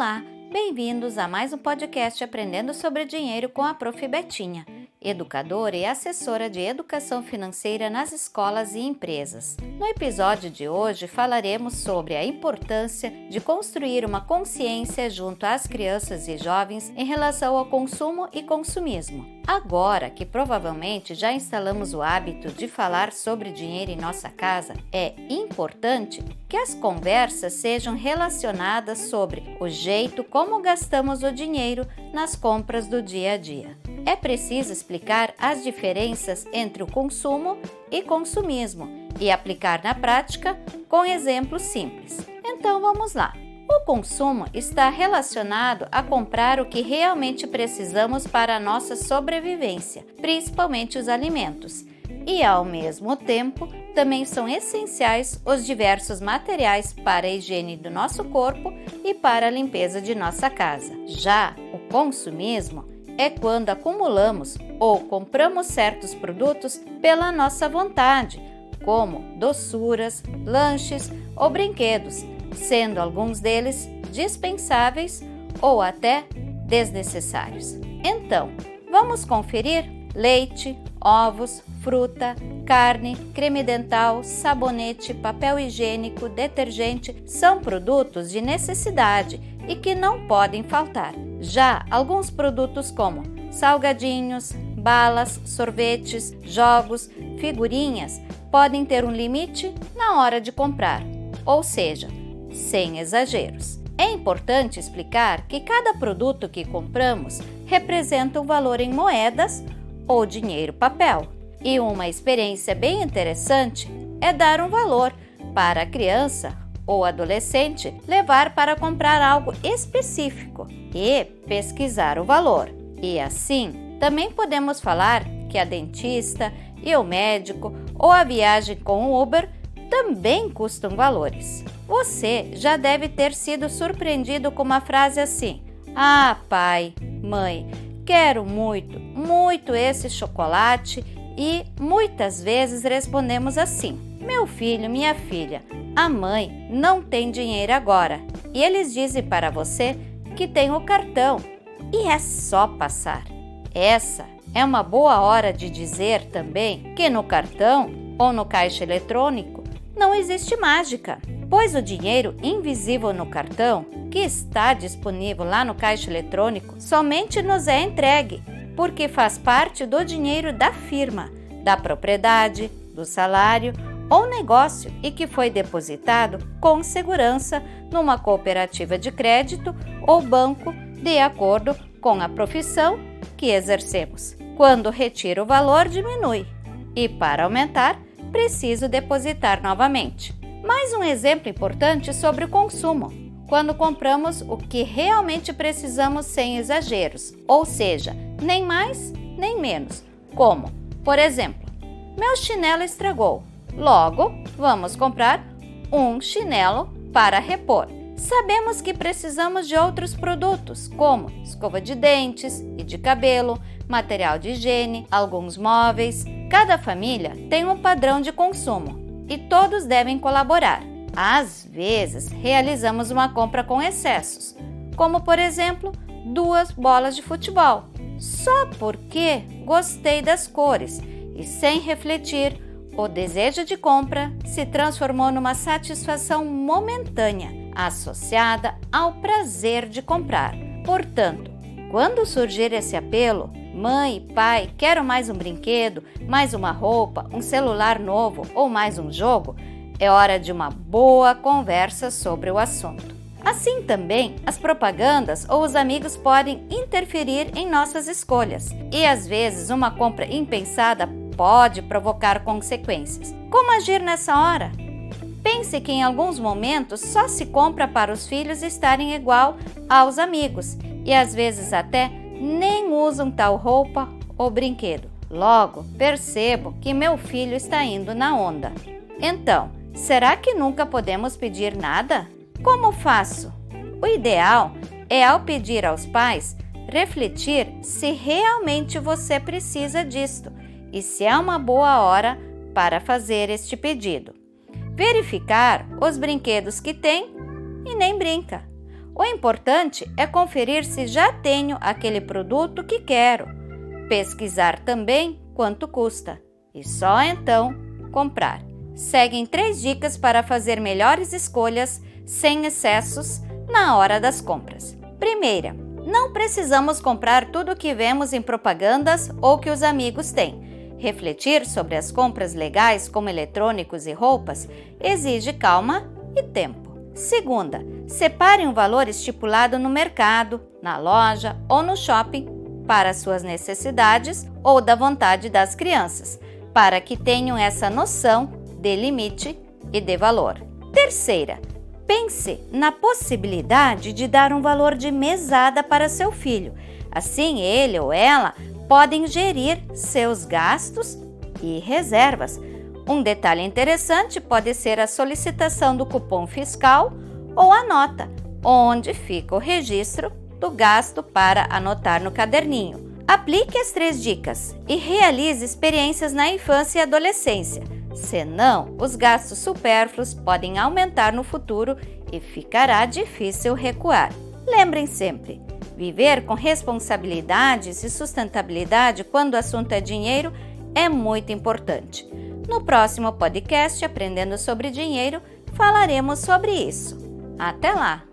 Olá, bem-vindos a mais um podcast Aprendendo sobre Dinheiro com a Prof. Betinha, educadora e assessora de educação financeira nas escolas e empresas. No episódio de hoje falaremos sobre a importância de construir uma consciência junto às crianças e jovens em relação ao consumo e consumismo. Agora que provavelmente já instalamos o hábito de falar sobre dinheiro em nossa casa, é importante que as conversas sejam relacionadas sobre o jeito como gastamos o dinheiro nas compras do dia a dia. É preciso explicar as diferenças entre o consumo e consumismo e aplicar na prática com exemplos simples. Então vamos lá. O consumo está relacionado a comprar o que realmente precisamos para a nossa sobrevivência, principalmente os alimentos, e ao mesmo tempo também são essenciais os diversos materiais para a higiene do nosso corpo e para a limpeza de nossa casa. Já o consumismo é quando acumulamos ou compramos certos produtos pela nossa vontade, como doçuras, lanches ou brinquedos, sendo alguns deles dispensáveis ou até desnecessários. Então, vamos conferir leite, ovos, fruta, carne, creme dental, sabonete, papel higiênico, detergente são produtos de necessidade e que não podem faltar. Já alguns produtos como salgadinhos, balas, sorvetes, jogos, figurinhas podem ter um limite na hora de comprar, ou seja, sem exageros. É importante explicar que cada produto que compramos representa um valor em moedas ou dinheiro papel. E uma experiência bem interessante é dar um valor para a criança ou adolescente levar para comprar algo específico e pesquisar o valor. E assim, também podemos falar que a dentista e o médico ou a viagem com o Uber também custam valores. Você já deve ter sido surpreendido com uma frase assim: Ah, pai, mãe, quero muito, muito esse chocolate. E muitas vezes respondemos assim: Meu filho, minha filha, a mãe não tem dinheiro agora. E eles dizem para você que tem o cartão e é só passar. Essa é uma boa hora de dizer também que no cartão ou no caixa eletrônico não existe mágica, pois o dinheiro invisível no cartão, que está disponível lá no caixa eletrônico, somente nos é entregue, porque faz parte do dinheiro da firma, da propriedade, do salário ou negócio e que foi depositado com segurança numa cooperativa de crédito ou banco de acordo com a profissão que exercemos. Quando retiro o valor, diminui. E para aumentar, preciso depositar novamente. Mais um exemplo importante sobre o consumo. Quando compramos o que realmente precisamos sem exageros, ou seja, nem mais nem menos. Como, por exemplo, meu chinelo estragou, logo vamos comprar um chinelo para repor. Sabemos que precisamos de outros produtos, como escova de dentes e de cabelo, material de higiene, alguns móveis. Cada família tem um padrão de consumo e todos devem colaborar. Às vezes, realizamos uma compra com excessos, como por exemplo, duas bolas de futebol, só porque gostei das cores e sem refletir o desejo de compra se transformou numa satisfação momentânea associada ao prazer de comprar. Portanto, quando surgir esse apelo, mãe, pai, quero mais um brinquedo, mais uma roupa, um celular novo ou mais um jogo, é hora de uma boa conversa sobre o assunto. Assim também, as propagandas ou os amigos podem interferir em nossas escolhas e às vezes uma compra impensada pode provocar consequências. Como agir nessa hora? Pense que em alguns momentos só se compra para os filhos estarem igual aos amigos e às vezes até nem usam tal roupa ou brinquedo. Logo, percebo que meu filho está indo na onda. Então, será que nunca podemos pedir nada? Como faço? O ideal é, ao pedir aos pais, refletir se realmente você precisa disto e se é uma boa hora para fazer este pedido verificar os brinquedos que tem e nem brinca. O importante é conferir se já tenho aquele produto que quero, pesquisar também quanto custa e só então comprar. Seguem três dicas para fazer melhores escolhas sem excessos na hora das compras. Primeira, não precisamos comprar tudo o que vemos em propagandas ou que os amigos têm. Refletir sobre as compras legais, como eletrônicos e roupas, exige calma e tempo. Segunda, separe um valor estipulado no mercado, na loja ou no shopping para suas necessidades ou da vontade das crianças, para que tenham essa noção de limite e de valor. Terceira, pense na possibilidade de dar um valor de mesada para seu filho. Assim, ele ou ela podem gerir seus gastos e reservas. Um detalhe interessante pode ser a solicitação do cupom fiscal ou a nota, onde fica o registro do gasto para anotar no caderninho. Aplique as três dicas e realize experiências na infância e adolescência. Senão, os gastos supérfluos podem aumentar no futuro e ficará difícil recuar. Lembrem sempre: viver com responsabilidades e sustentabilidade quando o assunto é dinheiro é muito importante. No próximo podcast Aprendendo sobre Dinheiro, falaremos sobre isso. Até lá!